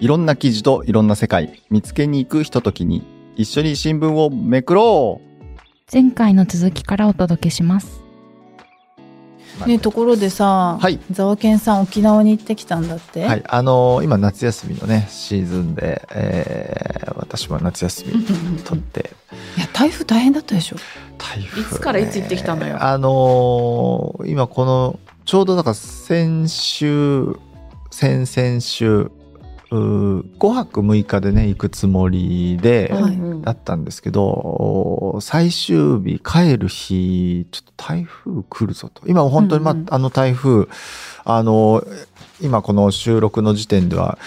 いろんな記事といろんな世界見つけに行くひとときに一緒に新聞をめくろう前回の続きからお届けします。ねところでさ、はいザワケンさん沖縄に行ってきたんだって？はい、あのー今夏休みのねシーズンで、えー私も夏休み 取っていや台風大変だったでしょ。台風、ね、いつからいつ行ってきたのよ？あのー今このちょうどだから先週先々週5泊6日でね行くつもりで、はい。うんだったんですけど最終日帰る日ちょっと台風来るぞと。今本当に、まうんうん。あの台風あの今この収録の時点では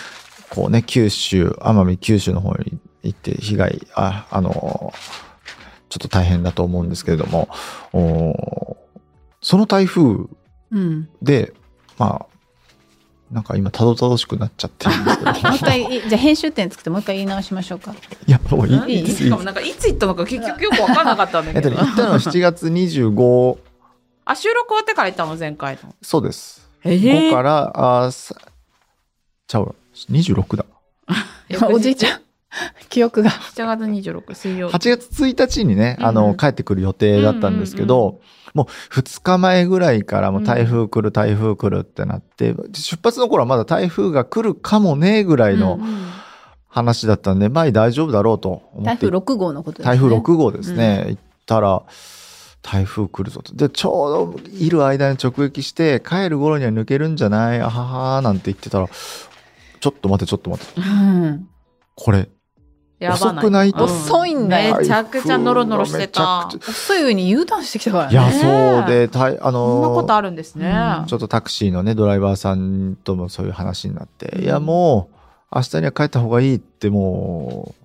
こうね九州奄美九州の方に行って被害ああのちょっと大変だと思うんですけれどもおその台風うん。でまあなんか今たどたどしくなっちゃってるんですけど。もう一回いじゃあ編集点作ってもう一回言い直しましょうか。いやもういい。いい？しかもなんかいつ行ったのか結局よく分かんなかったんだえっとねけど。行ったのは7月25 あ収録終わってから行ったの？前回の。そうです。え5からあちゃうわ。26だ。おじいちゃん。記憶が。7月26水曜日。8月1日にね、あの、うん帰ってくる予定だったんですけど、うんもう2日前ぐらいからもう台風来る、台風来るってなって、出発の頃はまだ台風が来るかもねえぐらいのうん話だったんで、まあ大丈夫だろうと思って。台風6号のことですね。台風6号ですね。行ったら、台風来るぞと。で、ちょうどいる間に直撃して、帰る頃には抜けるんじゃない？あははなんて言ってたら、ちょっと待って、ちょっと待って。うん。これ、遅くないうん遅いんだよ。めちゃくちゃノロノロしてた。遅い上に U ターンしてきたからね。いや、そうで、たいあのそんなことあるんですね。うんちょっとタクシーのね、ドライバーさんともそういう話になって、うん。いや、もう、明日には帰った方がいいって、もう、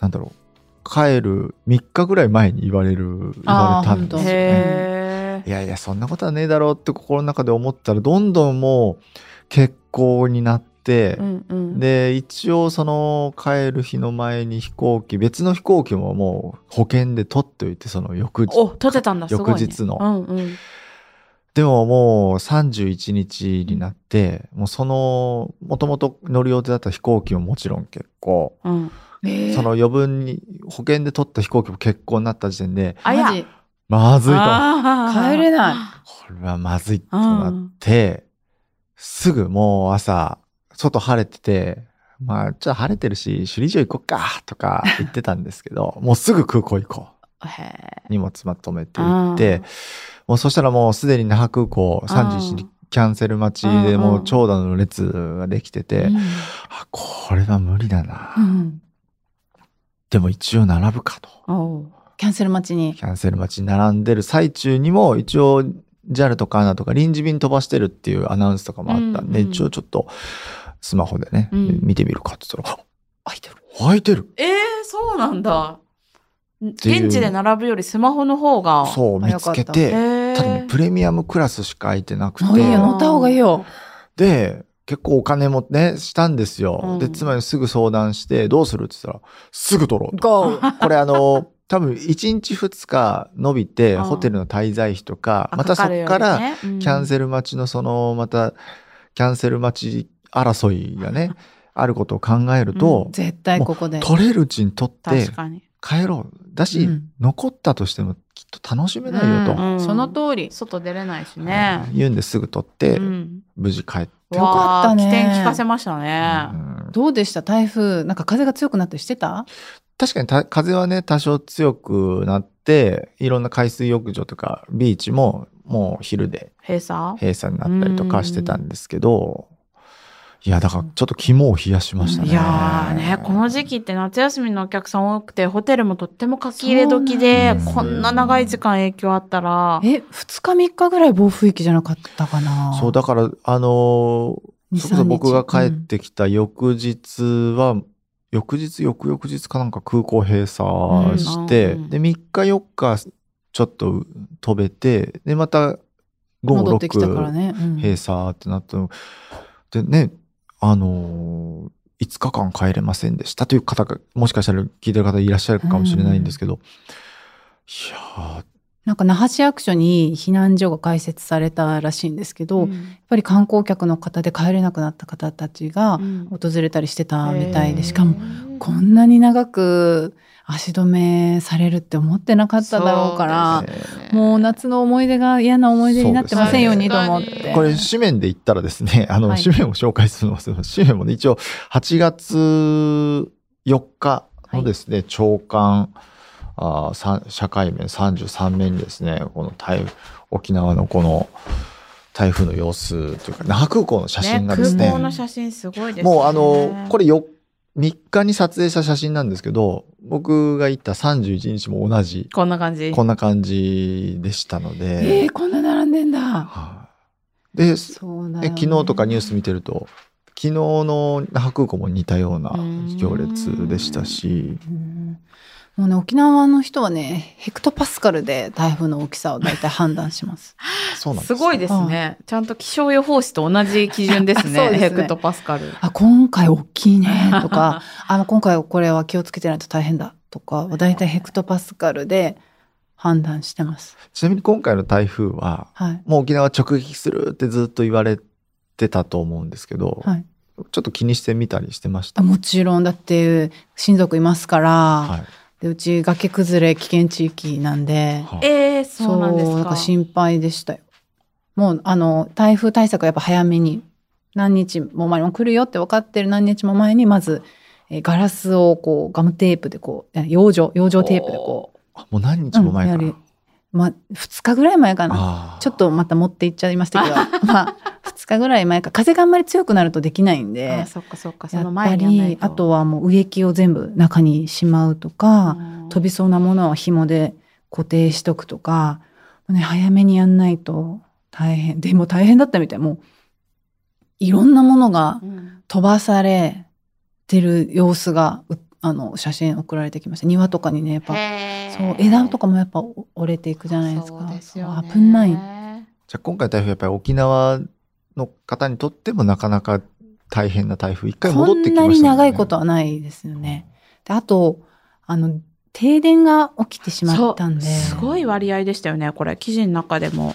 なんだろう、帰る3日ぐらい前に言われる、言われたんですよね。いやいや、そんなことはねえだろうって心の中で思ったら、どんどんもう、欠航になって、うんうん。で、一応その帰る日の前に飛行機、別の飛行機ももう保険で取っておいて、その翌日。お取ってたんだ。翌日のうんうん。でももう31日になって、もうその、もともと乗る予定だった飛行機ももちろん結構、うん。えーその余分に保険で取った飛行機も結構になった時点で、あやマジまずいと。帰れない。これはまずいとなって、すぐもう朝、外晴れてて、まあ、ちょっと晴れてるし、首里城行こっか、とか言ってたんですけど、もうすぐ空港行こう。荷物まとめて行って、もうそしたらもうすでに那覇空港31にキャンセル待ちでもう長蛇の列ができてて、うんあ、これは無理だな。うんでも一応並ぶかと。キャンセル待ちに。キャンセル待ちに並んでる最中にも一応 JAL とか ANA とか臨時便飛ばしてるっていうアナウンスとかもあったんで、うんうん一応ちょっとスマホでね、うん見てみるかって言ったら、あ 開いてる。開いてるえー、そうなんだ。現地で並ぶよりスマホの方が。そう見つけへて、ーただね、プレミアムクラスしか空いてなくもういいよ、て、乗った方がいいよ。で、結構お金もね、したんですよ。うんで、妻にすぐ相談して、どうするって言ったら、すぐ取ろうと。これあの、多分1日2日伸びて、うんホテルの滞在費とか、あまたそこから、キキャンセル待ちのその、また、キャンセル待ち争いがね、あることを考えると、絶対ここで。取れるうちに取って確かに。帰ろう。だし、うん残ったとしてもきっと楽しめないよと、うんその通り。外出れないしね。言うんですぐ取って、うん無事帰って。よかったね起点聞かせましたね。うんどうでした？台風。なんか風が強くなったりしてた？確かにた風はね、多少強くなって、いろんな海水浴場とかビーチももう昼で閉鎖？閉鎖になったりとかしてたんですけど、いや、だからちょっと肝を冷やしましたね。いやーね、この時期って夏休みのお客さん多くて、ホテルもとっても書き入れ時でん、ですこんな長い時間影響あったら、え、2日3日ぐらい暴風域じゃなかったかな？そう、だから、あのー2それこそ僕が帰っうんてきた翌日は、翌日、翌々日かなんか空港閉鎖して、うん。で、3日4日ちょっと飛べて、で、また午後戻ってきたから6ね。うん。閉鎖ってなったの。でね、あのー、5日間帰れませんでしたという方が、もしかしたら聞いてる方いらっしゃるかもしれないんですけど、いやー。なんか那覇市役所に避難所が開設されたらしいんですけど、やっぱり観光客の方で帰れなくなった方たちが訪れたりしてたみたいで、しかもこんなに長く足止めされるって思ってなかっただろうからもう夏の思い出が嫌な思い出になってませんようにと思って。これ紙面で言ったらですね、あの、はい、紙面を紹介するのは、紙面もね、一応8月4日のですね、はい、長官、あ社会面33面にですね、この台沖縄のこの台風の様子というか、那覇空港の写真がですね。ね空港の写真すごいですね。もうあの、これ4 3日に撮影した写真なんですけど、僕が行った31日も同じ。こんな感じ。こんな感じでしたので。えー、こんな並んでんだ。はあ、で、ね、昨日とかニュース見てると、昨日の那覇空港も似たような行列でしたし。もうね、沖縄の人はね、ヘクトパスカルで台風の大きさを大体判断します。そうなんですすごいですね。ちゃんと気象予報士と同じ基準ですね。すねヘクトパスカル。あ、今回大きいね、とか、あの、今回これは気をつけてないと大変だ、とか、大体ヘクトパスカルで判断してます。ちなみに今回の台風は、はい、もう沖縄直撃するってずっと言われてたと思うんですけど、はい、ちょっと気にしてみたりしてました？もちろん、だって親族いますから、はいでうち崖崩れ危険地域なんで、はあ、えー、そうなんですか。なんか心配でしたよ。もうあの台風対策はやっぱ早めに何日も前に来るよって分かってる何日も前にまず、えガラスをこうガムテープでこう養生養生テープでこう。もう何日も前から、うん、まあ、2日ぐらい前かな。ちょっとまた持っていっちゃいましたけど。まあ2日ぐらい前か風があんまり強くなるとできないんであそっかそっかその前にあとはもう植木を全部中にしまうとか飛びそうなものは紐で固定しとくとか、ね、早めにやんないと大変でも大変だったみたい。もういろんなものが飛ばされてる様子があの写真送られてきました。庭とかにねやっぱそう枝とかもやっぱ折れていくじゃないですか。ですよ、危ない。じゃあ今回台風やっぱり沖縄の方にとってもなかなか大変な台風一回戻ってきました、ね、こんなに長いことはないですよねであとあの停電が起きてしまったんですごい割合でしたよねこれ記事の中でも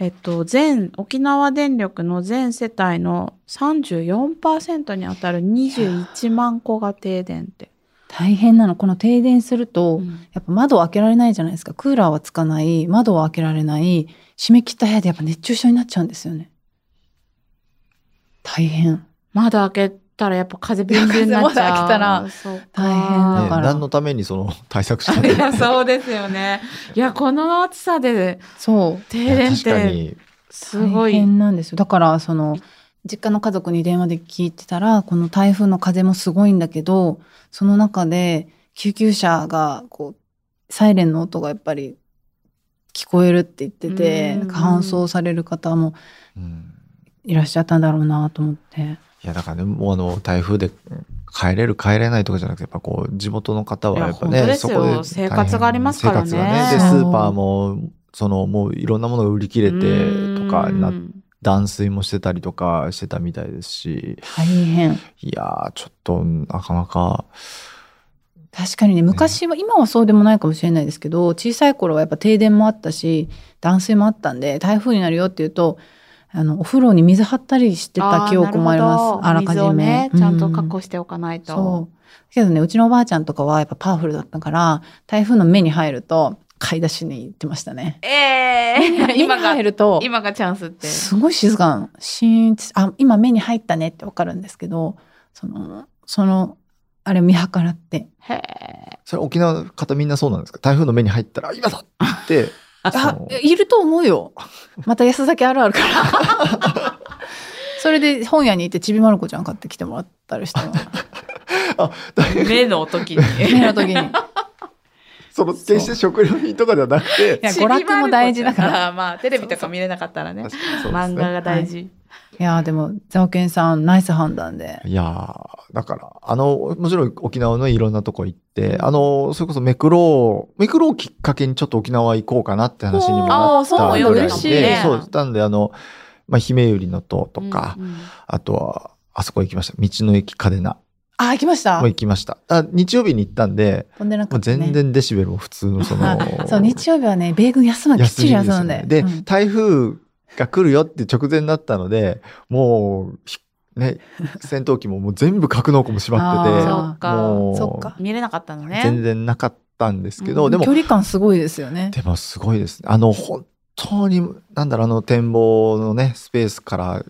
えっと、全、沖縄電力の全世帯の34%に当たる21万戸が停電って。大変なの。この停電すると、うん、やっぱ窓を開けられないじゃないですか。クーラーはつかない、窓は開けられない、閉め切った部屋でやっぱ熱中症になっちゃうんですよね。大変。窓開けたらやっぱ風ビュンビュンになっちゃう。たら大変だから、ね、何のためにその対策した いや、そうですよね。いや、この暑さで、そう。停電って、すごい。大変なんですよ。だから、その、実家の家族に電話で聞いてたら、この台風の風もすごいんだけど、その中で救急車が、こう、サイレンの音がやっぱり聞こえるって言ってて、搬送される方もいらっしゃったんだろうなと思って。いやだからねもうあの台風で帰れる帰れないとかじゃなくてやっぱこう地元の方はやっぱねそこで生活がありますからね。ね。でスーパーもそのもういろんなものが売り切れてとかな断水もしてたりとかしてたみたいですし。大変。いやちょっとなかなか。確かにね昔は、ね、今はそうでもないかもしれないですけど小さい頃はやっぱ停電もあったし断水もあったんで台風になるよっていうとあのお風呂に水張ったりしてた記憶もあります。あらかじめ、ね、ちゃんと確保しておかないと、うん、そう。けどねうちのおばあちゃんとかはやっぱパワフルだったから台風の目に入ると買い出しに行ってましたね。ええー、今が入ると今がチャンスって。すごい静かなシーンあ今目に入ったねってわかるんですけどそのそのあれ見計らって。へえそれ沖縄の方みんなそうなんですか？台風の目に入ったら今だってあいると思うよ。また安崎あるあるから。それで本屋に行ってちびまる子ちゃん買ってきてもらったりして目の時に。目の時に。その決して食料品とかではなくて。いや娯楽も大事だから。まあテレビとか見れなかったらね。漫画が大事。はいいやでも、ザオケンさん、ナイス判断で。いやだから、あの、もちろん沖縄のいろんなとこ行って、あの、それこそメクロー、メクローきっかけにちょっと沖縄行こうかなって話にもなったぐらいで、そう、ね、そう、なんで、あの、まあ、姫百合の塔とか、うんうん、あとは、あそこ行きました。道の駅嘉手納。あ、行きましたもう行きました。あ日曜日に行ったんで、飛んでなもうかった、ね。全然デシベルも普通のそのあ、そう、日曜日はね、米軍休むのきっちり休むんで。で、うん台風が来るよって直前だったので、もう、ひね、戦闘機ももう全部格納庫も閉まってて、そっかもうか見れなかったのね。全然なかったんですけど、うんでも距、離感すごいですよね。でもすごいですね。あの、本当に、なんだろう、あの展望のね、スペースから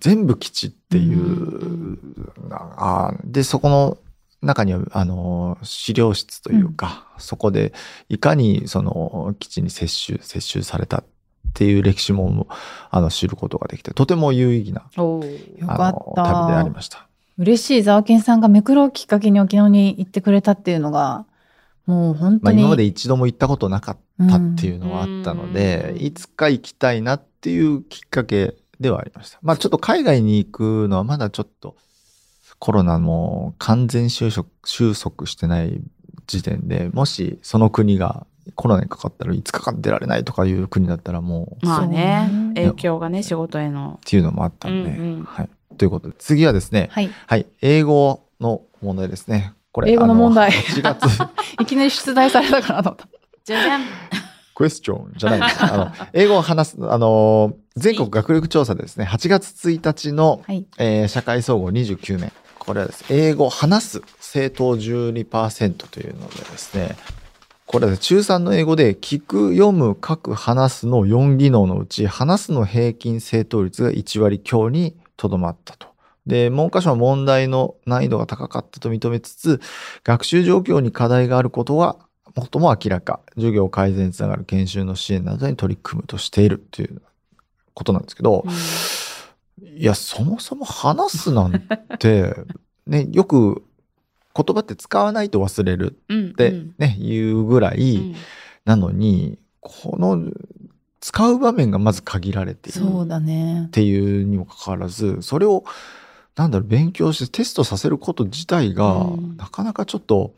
全部基地っていう、うんあーで、そこの中には、あの、資料室というか、そこでいかにその基地に接収、接収されたっていう歴史も、あの、知ることができて、とても有意義な、旅でありた。ました。嬉しい、ザワケンさんがめくろをきっかけに沖縄に行ってくれたっていうのが、もう本まあ、当に。今まで一度も行ったことなかったっていうのはあったので、うんいつか行きたいなっていうきっかけではありました。まあちょっと海外に行くのはまだちょっとコロナも完全収束収束してない時点で、もしその国がコロナにかかったら5日間出られないとかいう国だったらもう、っまあね影響がね仕事への。ていうのもあったんで、うんうんはい。ということで、次はですね、はい。はい、英語の問題ですね。これ英語の問題あ8月、いきなり出題されたかなと思った。じゃじゃん。クエスチョンじゃないです。あの、英語を話す、あの、全国学力調査でですね、8月1日の、はい。えー社会総合29名。これはですね、英語を話す正答12%というのでですね、これは中3の英語で聞く、読む、書く、話すの4技能のうち、話すの平均正答率が1割強にとどまったと。で、文科省は問題の難易度が高かったと認めつつ、学習状況に課題があることは最も明らか、授業改善につながる研修の支援などに取り組むとしているということなんですけど、いや、そもそも話すなんて、ね、よく言葉って使わないと忘れるうんってね、言うぐらいうんなのに、この使う場面がまず限られているそうだねっ。ていうにもかかわらず、それを、なんだろう、勉強してテストさせること自体が、うんなかなかちょっと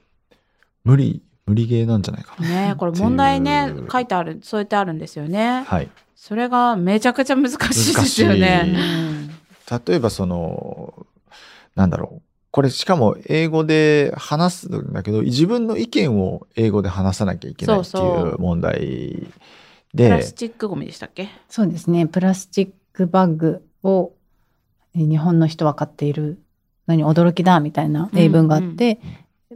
無理、無理ゲーなんじゃないかな。ねこれ問題ね書いてあるそうやってあるんですよね。はい。それがめちゃくちゃ難しいですよね。例えばその、なんだろう。これしかも英語で話すんだけど、自分の意見を英語で話さなきゃいけないってそうそういう問題プラで、スチックゴミでしたっけ？そうですね。プラスチックバッグをえー日本の人は買っているのに驚きだみたいな例文があって、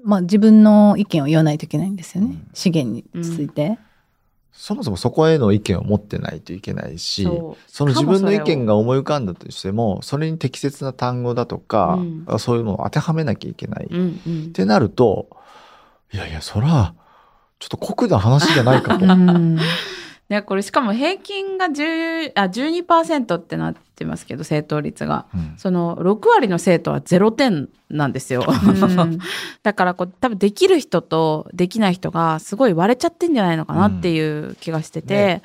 まあ自分の意見を言わないといけないんですよね。うん資源について。そもそもそこへの意見を持ってないといけないし、その自分の意見がが思い浮かんだとしても、それに適切な単語だとか、うそういうのを当てはめなきゃいけない。っうんうん。てなると、いやいや、そら、ちょっと酷な話じゃないかと。うん。ね、これしかも平均が10あ12%ってなってますけど正答率が。うん。その6割の生徒は0点なんですよ。うん。だからこう多分できる人とできない人がすごい割れちゃってんじゃないのかなっていう気がしてて、ね。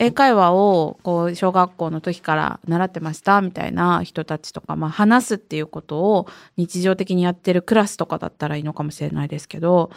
英会話をこう小学校の時から習ってましたみたいな人たちとか、まあ、話すっていうことを日常的にやってるクラスとかだったらいいのかもしれないですけど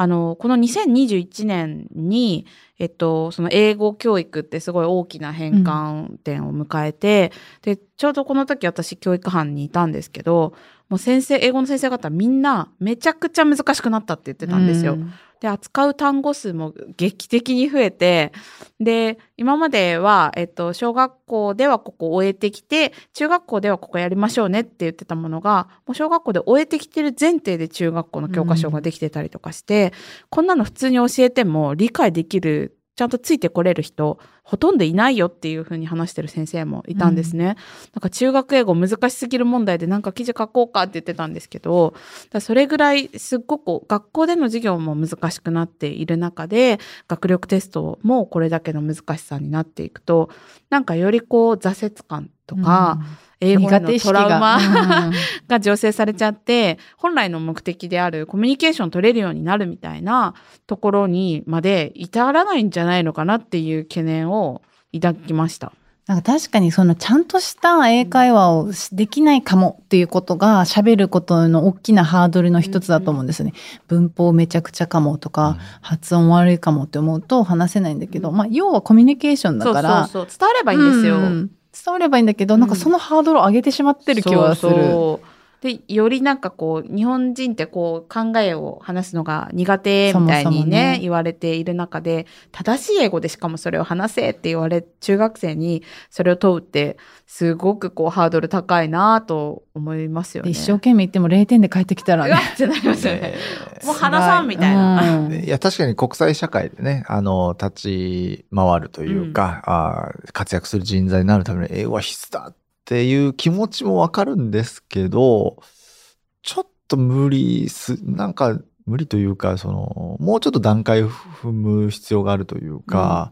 あのこの2021年に、えっと、その英語教育ってすごい大きな変換点を迎えて、でちょうどこの時私教育班にいたんですけどもう先生英語の先生方みんなめちゃくちゃ難しくなったって言ってたんですよ。で扱う単語数も劇的に増えてで今までは、えっと、小学校ではここ終えてきて中学校ではここやりましょうねって言ってたものがもう小学校で終えてきてる前提で中学校の教科書ができてたりとかして、こんなの普通に教えても理解できるちゃんとついてこれる人ほとんどいないよっていうふうに話してる先生もいたんですね。なんか中学英語難しすぎる問題でなんか記事書こうかって言ってたんですけど、それぐらいすっごく学校での授業も難しくなっている中で、学力テストもこれだけの難しさになっていくと、なんかよりこう挫折感とか、英語へのトラウマうんが醸成されちゃって、本来の目的であるコミュニケーション取れるようになるみたいなところにまで至らないんじゃないのかなっていう懸念を抱きました。なんか確かにそのちゃんとした英会話をしできないかもっていうことが喋ることの大きなハードルの一つだと思うんですね。文法めちゃくちゃかもとか、発音悪いかもって思うと話せないんだけど、うんまあ要はコミュニケーションだから、そうそうそう。伝わればいいんですよ。うん伝わればいいんだけど、なんかそのハードルを上げてしまってる気はする。そうそうでよりなんかこう日本人ってこう考えを話すのが苦手みたいにねそもそもね言われている中で正しい英語でしかもそれを話せって言われ中学生にそれを問うってすごくこうハードル高いなと思いますよね。で一生懸命言っても0点で帰ってきたらうわね。ってなりますよね。ね もう話さんみたいな。うんいや、確かに国際社会でね、あの、立ち回るというか、あー活躍する人材になるために英語は必須だっていう気持ちもわかるんですけど、ちょっと無理す、なんか無理というか、その、もうちょっと段階を踏む必要があるというか、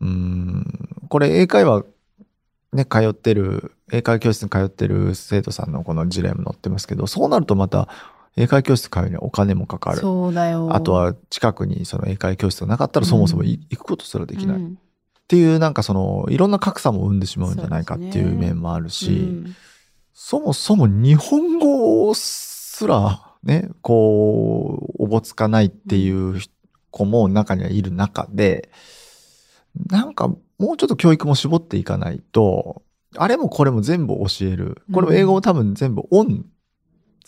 うん、これ英会話ね、通ってる、英会話教室に通ってる生徒さんのこの事例も載ってますけど、そうなるとまた英会話教室通うにはお金もかかる。そうだよ。あとは近くにその英会話教室がなかったらそもそもい行くことすらできない。っうんていうなんかそのいろんな格差も生んでしまうんじゃないかっていそう面もあるし、うんそもそも日本語すらね、こう、おぼつかないっていう子も中にはいる中で、なんかもうちょっと教育も絞っていかないと、あれもこれも全部教える。これも英語も多分全部オン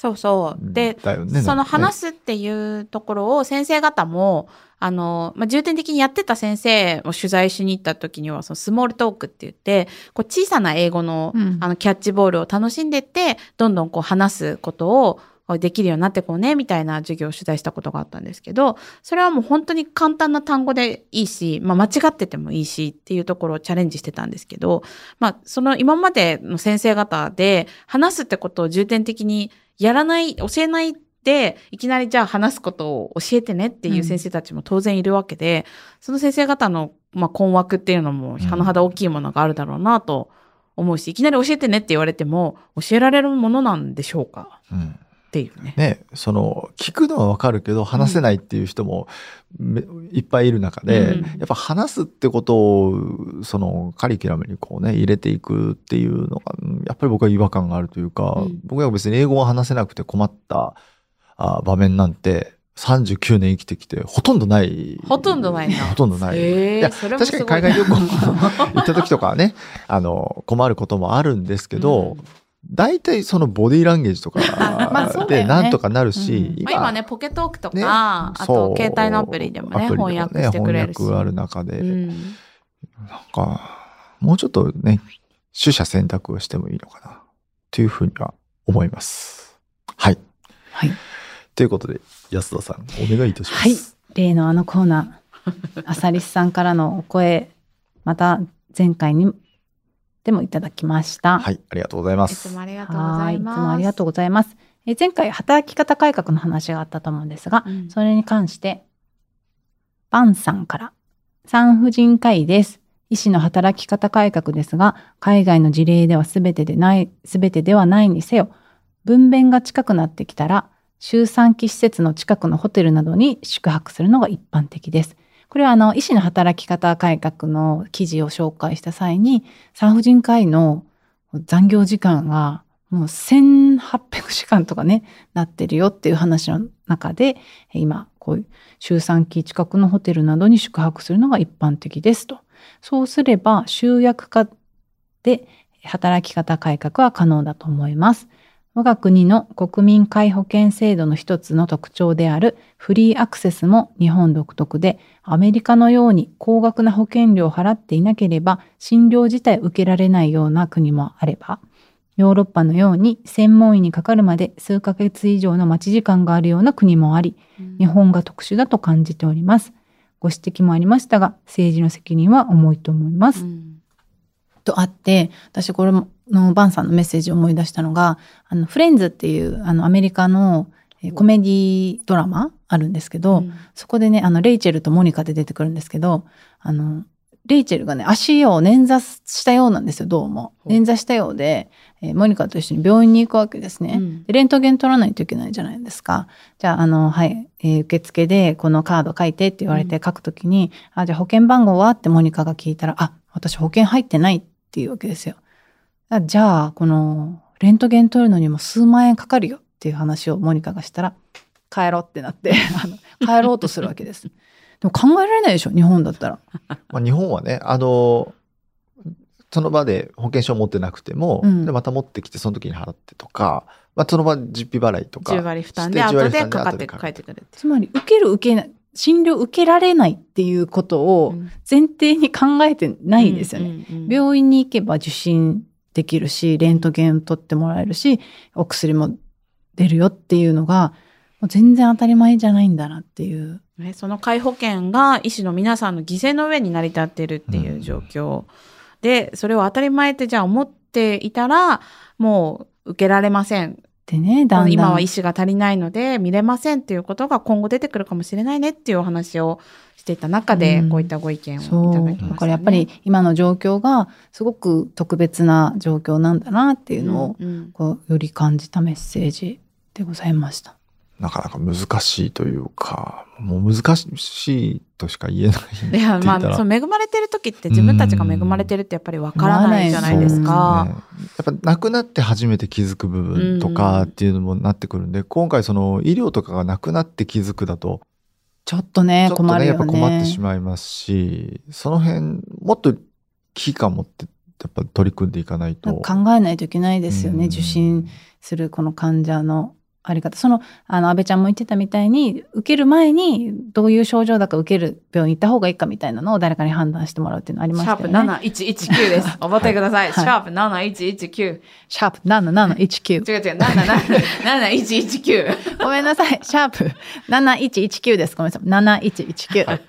そうそう。で、ね。その話す。すっていうところを先生方も、あの、まあ、重点的にやってた先生を取材しに行った時には、そのスモールトークって言って、こう小さな英語の、うんあの、キャッチボールを楽しんでって、どんどんこう話すことをできるようになってこうね、みたいな授業を取材したことがあったんですけど、それはもう本当に簡単な単語でいいし、まあ、間違っててもいいしっていうところをチャレンジしてたんですけど、まあ、その今までの先生方で話すってことを重点的にやらない、教えないで、いきなりじゃあ話すことを教えてねっていう先生たちも当然いるわけで、その先生方の、まあ、困惑っていうのも、甚だ大きいものがあるだろうなと思うし、いきなり教えてねって言われても、教えられるものなんでしょうか？うんっていうね。ね、その聞くのはわかるけど話せないっていう人もめいっぱいいる中で、うんやっぱ話すってことをそのカリキュラムにこうね入れていくっていうのがうんやっぱり僕は違和感があるというか、うん僕は別に英語を話せなくて困ったあ場面なんて39年生きてきてほとんどない。ほとんどないなほとんどない。いや確かに海外旅行行った時とかはね、あの、困ることもあるんですけど、うん大体そのボディーランゲージとか でなんとかなるし、うんまあ、今ね、ポケトークとか、ねあと携帯のアプリでもね、翻訳してくれるし。翻訳ある中で、うんなんか、もうちょっとね、取捨選択をしてもいいのかな、というふうには思います。はい。はい。ということで、安田さん、お願いいたします。はい。例のあのコーナー、アサリスさんからのお声、また前回にでもいただきました。はい、ありがとうございまいつす。もありがとうございます。もありがとうございます。え前回働き方改革の話があったと思うんですが、うんそれに関して、バンさんから、産婦人科医です。医師の働き方改革ですが、海外の事例では全てでない、全てではないにせよ、分娩が近くなってきたら、周産期施設の近くのホテルなどに宿泊するのが一般的です。これはあの医師の働き方改革の記事を紹介した際に産婦人科医の残業時間がもう1800時間とかねなってるよっていう話の中で今こういう周産期近くのホテルなどに宿泊するのが一般的ですと。そうすれば集約化で働き方改革は可能だと思います。我が国の国民皆保険制度の一つの特徴であるフリーアクセスも日本独特でアメリカのように高額な保険料を払っていなければ診療自体受けられないような国もあればヨーロッパのように専門医にかかるまで数ヶ月以上の待ち時間があるような国もあり日本が特殊だと感じております。ご指摘もありましたが政治の責任は重いと思います。うんとあって私これのバンさんのメッセージを思い出したのが「あのフレンズ」っていうあのアメリカのえーコメディドラマあるんですけど、うんそこでねあのレイチェルとモニカで出てくるんですけどあのレイチェルがね足を捻挫したようなんですよどうも。捻挫したようで、えーモニカと一緒に病院に行くわけですね。うんでレントゲン取らないといけないじゃないですか。じゃあ、あの、はい、えー受付でこのカード書いてって言われて書くときに、あ、じゃあ保険番号は？ってモニカが聞いたら、あ、私保険入ってないっていうわけですよ。あじゃあ、この、レントゲン取るのにも数万円かかるよっていう話をモニカがしたら、帰ろうってなって、あの帰ろうとするわけです。でも考えられないでしょ、日本だったら。まあ、日本はね、あの、その場で保険証持ってなくても、うんでまた持ってきてその時に払ってとか、まあ、その場実費払いとか10割負担でして10後でかかって帰ってくるってつまり受ける受けない診療受けられないっていうことをうん前提に考えてないですよね。病院に行けば受診できるしレントゲン取ってもらえるしお薬も出るよっていうのがもう全然当たり前じゃないんだなっていう。ね、その皆保険が医師の皆さんの犠牲の上に成り立っているっていう状況、でそれを当たり前ってじゃあ思っていたらもう受けられません。でねだんだん。今は医師が足りないので見れませんっていうことが今後出てくるかもしれないねっていうお話をしていた中で、うんこういったご意見をいただきました、ね、だからやっぱり今の状況がすごく特別な状況なんだなっていうのをうんうんこうより感じたメッセージでございました。なかなか難しいというか、もう難しいとしか言えないい。やまあそう恵まれてる時って自分たちが恵まれてるってやっぱりわからないじゃないですか。ねやっぱ亡くなって初めて気づく部分とかっていうのもなってくるんで、今回その医療とかがなくなって気づくだと、ちょっとね困るよね。やっぱ困ってしまいますし、その辺、もっと危機感持って、やっぱ取り組んでいかないと。考えないといけないですよね、うん受診するこの患者のあり方。そのあの安倍ちゃんも言ってたみたいに受ける前にどういう症状だか受ける病院行った方がいいかみたいなのを誰かに判断してもらうっていうのありまシャープしたよね。7119です。お答えください。はい。シャープ7119。シャープ7719違う違う、777119。ごめんなさい。シャープ7119です。ごめんなさい。7119、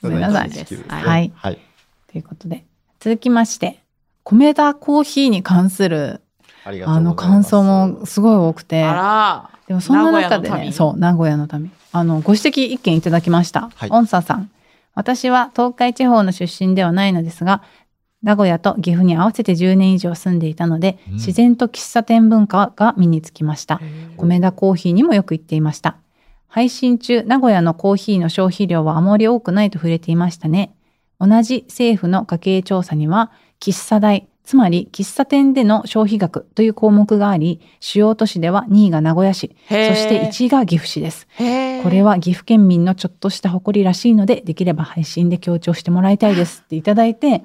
ごめんなさいです。ね。はい。はい。ということで。続きまして。米田コーヒーに関するありがとうございます。あの感想もすごい多くてあら。でもそんな中でね、そう、名古屋の民。あの、ご指摘一件いただきました。はいオンサさん。私は東海地方の出身ではないのですが、名古屋と岐阜に合わせて10年以上住んでいたので、うん自然と喫茶店文化が身につきました。米田コーヒーにもよく行っていました。配信中、名古屋のコーヒーの消費量はあまり多くないと触れていましたね。同じ政府の家計調査には、喫茶代、つまり喫茶店での消費額という項目があり、主要都市では2位が名古屋市、そして1位が岐阜市です。これは岐阜県民のちょっとした誇りらしいので、できれば配信で強調してもらいたいですっていただいて、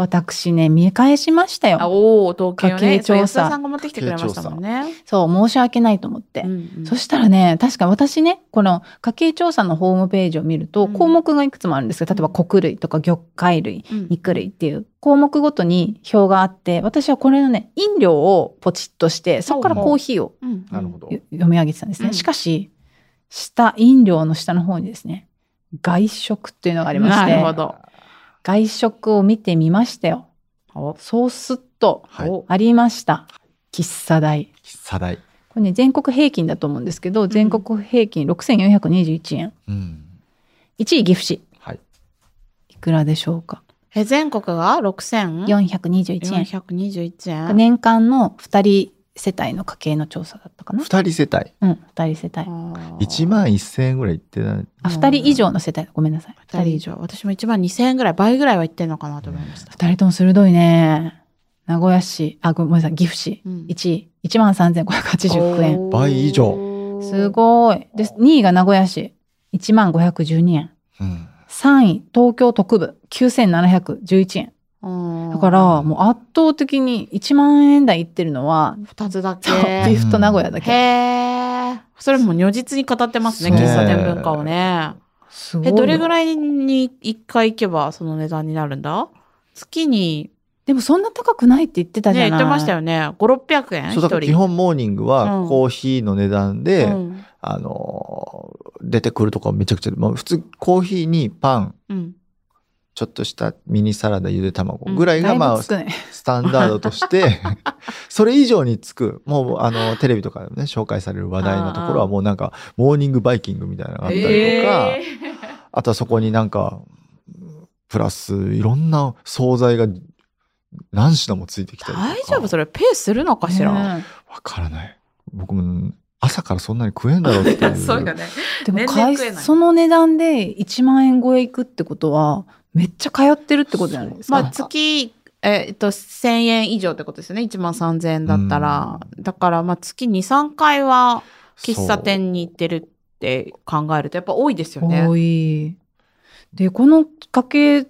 私ね、見返しましたあよ。おお、統計調査さんが持ってきてくれましたもんね。そう、申し訳ないと思って。うんうんそしたらね、確か私ね、この家計調査のホームページを見ると、うん項目がいくつもあるんですけど、例えば穀類とか魚介類、うん肉類っていう項目ごとに表があって、私はこれのね、飲料をポチッとして、そこからコーヒーをうんなるほど。よ読み上げてたんですね。うんしかし、下、飲料の下の方にですね、外食っていうのがありまして、なるほど。外食を見てみましたよ。おそうすっとありました。喫茶代。喫茶代。これね、全国平均だと思うんですけど、全国平均6421円。うん。1位岐阜市。はい。いくらでしょうか？え、全国が 6000? 421円。421円。年間の2人世帯の家計の調査だったかな？二人世帯。うん、2人世帯。1万1000円ぐらいいってない。あ、2人以上の世帯。ごめんなさい。2人以上。私も1万2000円ぐらい、倍ぐらいは言ってんのかなと思いました。二人とも鋭いね。名古屋市、あ、ごめんなさい、岐阜市。うん1位、13,589円。おー倍以上すごい。で、2位が名古屋市、15,12円。うん。3位、東京特部、9,711円。だから、もう圧倒的に1万円台いってるのは、2つだけそう。岐阜と名古屋だへけ。え。それも如実に語ってますね、喫茶店文化をね。すごい。え、どれぐいらいに1回行けばその値段になるんだ？月に、でもそんな高くないって言ってたじゃね、ない言ってましたよね。5、600円そうだから基本モーニングはうんコーヒーの値段で、うんあのー出てくるとかめちゃくちゃ、まあ、普通コーヒーにパンうん。ちょっとしたミニサラダゆで卵ぐらいがまあ。スタンダードとして それ以上につくもうあのテレビとかでもね紹介される話題のところはもうなんかモーニングバイキングみたいなのがあったりとか、えあとはそこになんかプラスいろんな惣菜が何品もついてきたりとか。大丈夫？それペースするのかしら、ねわからない。僕も朝からそんなに食えんだろうっていう。そうよね。でもその値段で1万円超えいくってことは、めっちゃ通ってるってことじゃないですか。まあ月、えっと、1000円以上ってことですよね。1万3000円だったら。だから、まあ月2、3回は喫茶店に行ってるって考えるとやっぱ多いですよね。多い。で、この家計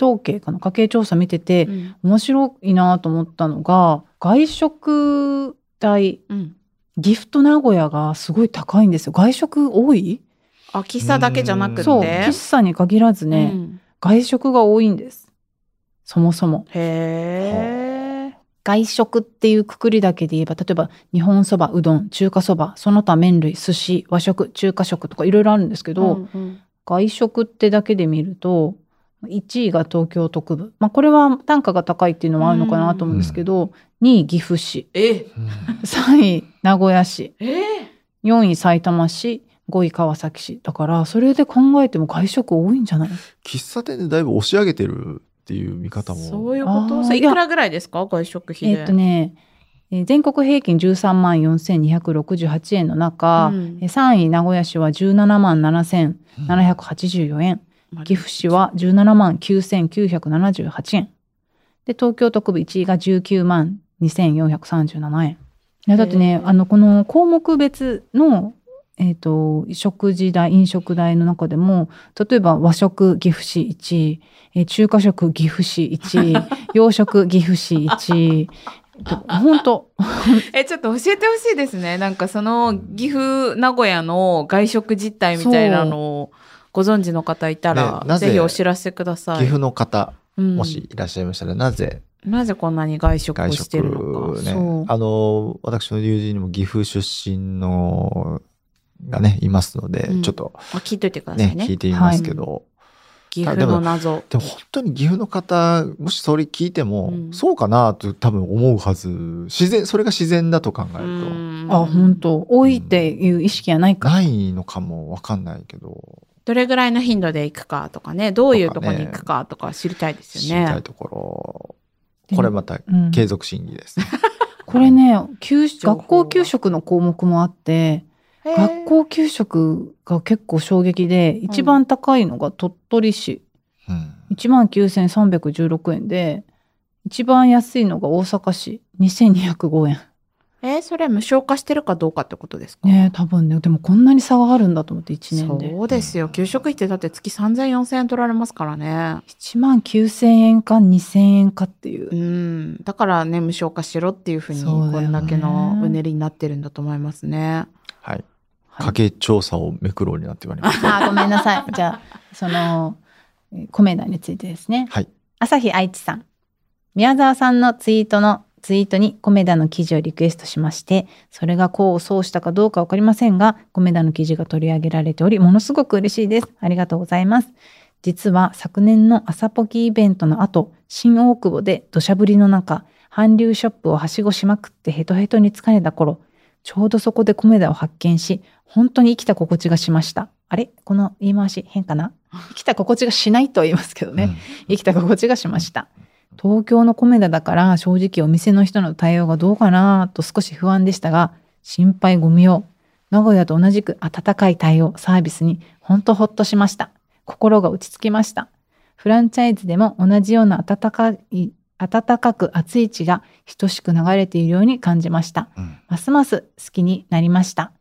統計かな？家計調査見てて、うん。面白いなと思ったのが外食代うん。ギフト名古屋がすごい高いんですよ。外食多い？あ喫茶だけじゃなくて？そう。喫茶に限らずね、うん外食が多いんです。そもそも。へえ外食っていうくくりだけで言えば例えば日本そばうどん中華そばその他麺類寿司和食中華食とかいろいろあるんですけど、うんうん。外食ってだけで見ると1位が東京特部、まあ、これは単価が高いっていうのもあるのかなと思うんですけど、2位岐阜市。え3位名古屋市。え4位埼玉市5位川崎市だからそれで考えても外食多いんじゃない？喫茶店でだいぶ押し上げてるっていう見方も。そういうこと？いくらぐらいですか？外食費で？えっとねえー全国平均13万4268円の中、うん。えー3位名古屋市は17万7784円、岐阜市は17万9978円。で東京特部1位が19万2437円。いやだってねあのこの項目別のえー、と食事代飲食代の中でも例えば和食岐阜市1位、えー中華食岐阜市1位 洋食岐阜市1位本当 えちょっと教えてほしいですね。なんかその岐阜名古屋の外食実態みたいなのをご存知の方いたら、ねなぜぜひお知らせください。岐阜の方、うん。もしいらっしゃいましたら、なぜ？なぜこんなに外食を外してるのか。食ね。そう。あの、私の友人にも岐阜出身のがね、いますので、うん。ちょっとあ聞いといてくださいね、ね聞いてみますけど、岐阜の謎。でも本当に岐阜の方、もしそれ聞いても、うん。そうかなと多分思うはず。自然、それが自然だと考えると、うん。あ本当。多いっていう意識はないか、ないのかもわかんないけど、どれぐらいの頻度で行くかとかね。どういうとこに行くかとか知りたいですよね。知りたいところ、これまたうん。継続審議です。これね 給学校給食の項目もあって学校給食が結構衝撃で一番高いのが鳥取市。うん。1万9316円で一番安いのが大阪市。2205円。えーそれ無償化してるかどうかってことですか？ねえ多分ね。でもこんなに差があるんだと思って1年で。そうですよ。給食費ってだって月3000、4000円取られますからね。1万9000円か2000円かっていう。うん。だからね無償化しろっていうふうにこんだけのうねりになってるんだと思いますね。はい。はい家計調査をめくろうになって言われました。あごめんなさい。じゃあそのえーコメダについてですね。はい。朝日愛知さん。宮沢さんのツイートのツイートにコメダの記事をリクエストしましてそれが功を奏したかどうかわかりませんがコメダの記事が取り上げられておりものすごく嬉しいです。ありがとうございます。実は昨年の朝ポキイベントの後新大久保で土砂降りの中韓流ショップをはしごしまくってヘトヘトに疲れた頃ちょうどそこでコメダを発見し本当に生きた心地がしましたあれ？この言い回し変かな？生きた心地がしないとは言いますけどね、生きた心地がしました。東京のコメダだから正直お店の人の対応がどうかなと少し不安でしたが、心配ご無用。名古屋と同じく温かい対応、サービスに本当ほっとしました。心が落ち着きました。フランチャイズでも同じような温かい、温かく熱い血が等しく流れているように感じました。うんますます好きになりました。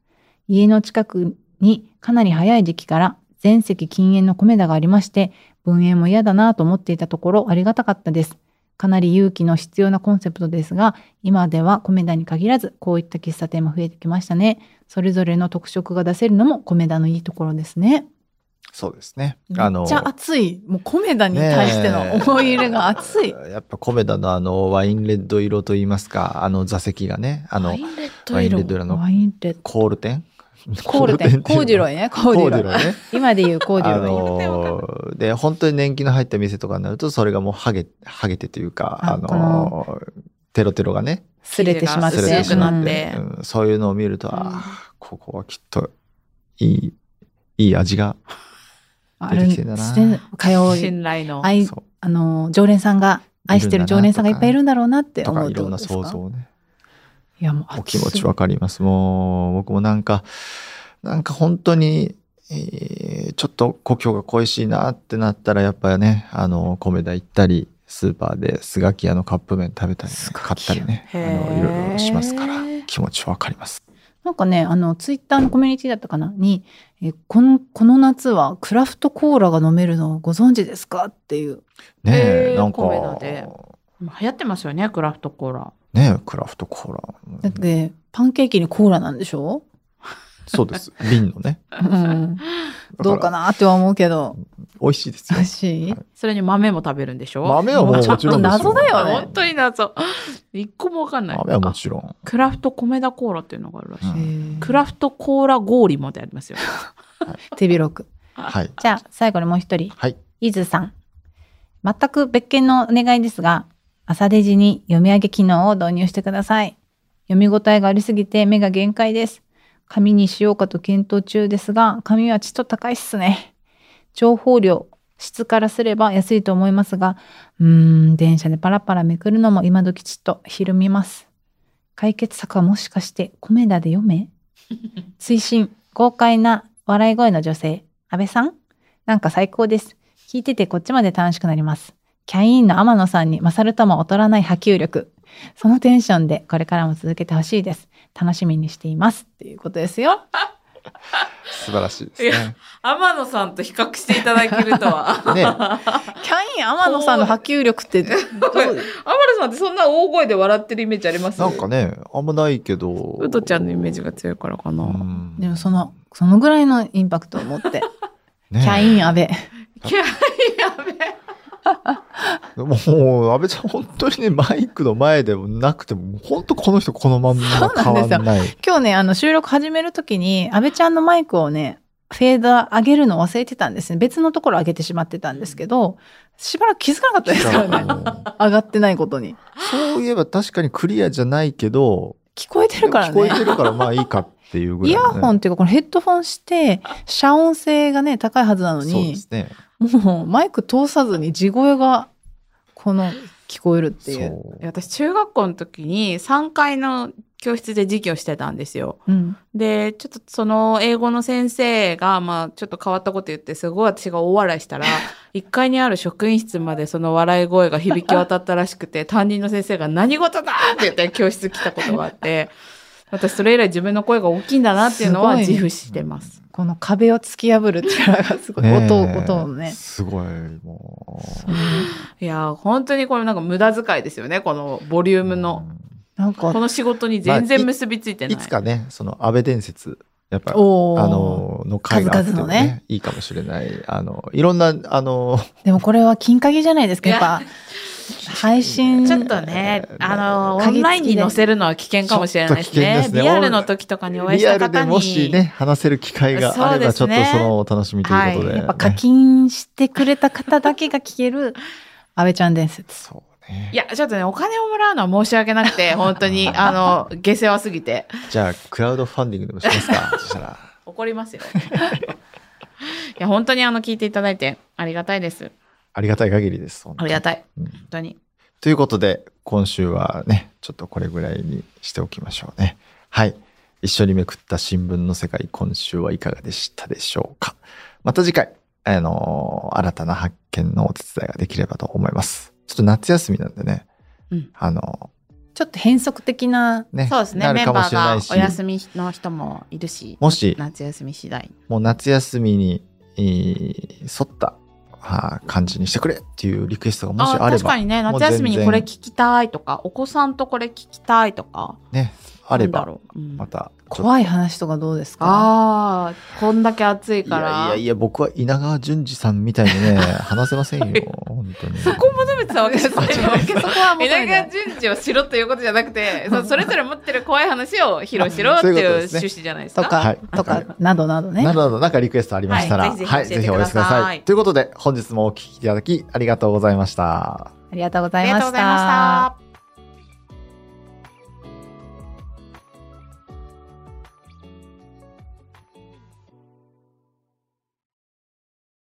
家の近くにかなり早い時期から全席禁煙のコメダがありまして、分煙も嫌だなと思っていたところありがたかったです。かなり勇気の必要なコンセプトですが、今ではコメダに限らず、こういった喫茶店も増えてきましたね。それぞれの特色が出せるのもコメダのいいところですね。そうですね。めっちゃ熱い。もうコメダに対しての思い入れが熱い。やっぱコメダのあのワインレッド色といいますか、あの座席がね、あのワインレッド色の。コール店コール店。コーデュロイ。イね。コーデュロイ。ね。今で言うコーデあュロイ。で、本当に年季の入った店とかになると、それがもうハゲ、ハゲてというか、あのーテロテロがね、すれてしまって。薄くなっうんてうんそういうのを見ると、うんああ、ここはきっと、いい、いい味が、あるん出てきてんだなして通い信頼の。愛あの常連さんが愛してる常連さんがいっぱいいるんだろうなって思うとかいろんな想像をね、いやもうお気持ちわかります。もう、僕もなんか、なんか本当に、えーちょっと故郷が恋しいなってなったら、やっぱりね、あの、米田行ったり、スーパーでスガキ屋のカップ麺食べたりね、買ったりね、あの、いろいろしますから、気持ちわかります。なんかねあのツイッターのコミュニティだったかな？に、ええこのこの夏はクラフトコーラが飲めるのをご存知ですか？っていうねえ、えーなんか、流行ってますよね、クラフトコーラ。ねえ、クラフトコーラ。だってパンケーキにコーラなんでしょ、そうです。瓶のね。うん、どうかななっては思うけど美味しいですよ美味。しい、はい？それに豆も食べるんでしょ？豆はもうもちろんですよ。謎だよね本当に謎。一個もわかんない。豆はもあちろん。クラフト米田コーラっていうのがあるらしい。うんクラフトコーラ氷までありますよ。手広くはい。じゃあ最後にもう一人はい。伊豆さん全く別件のお願いですが朝デジに読み上げ機能を導入してください読み応えがありすぎて目が限界です紙にしようかと検討中ですが紙はちょっと高いっすね情報量質からすれば安いと思いますがうーん電車でパラパラめくるのも今時ちっとひるみます。解決策はもしかしてコメダで読め？推進豪快な笑い声の女性。安倍さん？なんか最高です。聞いててこっちまで楽しくなります。キャインの天野さんに勝るとも劣らない波及力。そのテンションでこれからも続けてほしいです。楽しみにしています。っていうことですよ 素晴らしいですいね。天野さんと比較していただけるとは。ねキャイン天野さんの波及力ってどう？天野さんってそんな大声で笑ってるイメージありますなんかね、あんまないけど。うとちゃんのイメージが強いからかな。うんでもそのそのぐらいのインパクトを持って、ねキャイン安倍キャインやべえ。もう、安倍ちゃん本当にね、マイクの前でもなくても、本当この人このまんま変わんない。今日ねあの収録始める時に安倍ちゃんのマイクをねフェーダー上げるの忘れてたんですね別のところ上げてしまってたんですけどしばらく気づかなかったですからね上がってないことにそういえば確かにクリアじゃないけど、聞こえてるから聞こえねてるからまあいいかっていうぐらい、ね。イヤホンっていうかこのヘッドフォンして遮音性がね高いはずなのそうにですね。もうマイク通さずに地声がこの聞こえるっていう。私中学校の時に3階の教室で授業してたんですよ。うん、で、ちょっとその英語の先生が、まあちょっと変わったこと言って、すごい私が大笑いしたら、1階にある職員室までその笑い声が響き渡ったらしくて、担任の先生が何事だって言って教室来たことがあって、私それ以来自分の声が大きいんだなっていうのは自負してます。この壁を突き破る力がすごい、ねえ音音のね。すごい、もいやー、本当にこれなんか無駄遣いですよね、このボリューう。ムの。なんかこの仕事に全然結びついてない。いつかね、その安倍伝説、やっぱ、あの、の回があってもね数々のねいいかもしれない。あの、いろんな、あの、でもこれは金鍵じゃないですか。やっぱ 配信ちょっとね、あの、オンラインに載せるのは危険かもしれないですね。すねリアルの時とかにお会いした方に。もしね、話せる機会があれば、ちょっとそのお楽しみということで、はいやっぱ課金してくれた方だけが聞ける安倍ちゃん伝説。そうね。いや、ちょっとね、お金をもらうのは申し訳なくて、本当に、あの、下世話すぎて、じゃあ、クラウドファンディングでもしますか？そしたら。怒りますよ。いや、本当にあの、聞いていただいて、ありがたいです。ありがたい限りです。ありがたい。うん本当に。ということで、今週はね、ちょっとこれぐらいにしておきましょうね。はい。一緒にめくった新聞の世界、今週はいかがでしたでしょうか。また次回、あのー新たな発見のお手伝いができればと思います。ちょっと夏休みなんでね、うんあのちょっと変則的な、ーね、そうですね。メンバーがお休みの人もいるし、もし夏休み次第。もう夏休みに、えー沿ったはあ感じにしてくれっていうリクエストがもしあれば、確かにね、夏休みにこれ全聞きたいとか、お子さんとこれ聞きたいとか、然ね、あれば、また怖い話とかどうですか？ああ、こんだけ暑いから。いやいやいや、僕は稲川淳二さんみたいにね、話せませんよ、本当に。そこを求めてたわけじゃないそこは稲川淳二をしろということじゃなくて、そ それぞれ持ってる怖い話を披露しろっていう趣旨じゃないですか？とか、などなどねな。どなどなんかリクエストありましたら、はいぜひお寄せください。ということで、本日もお聞きいただきありがとうございました。ありがとうござありがいましとうございましたた。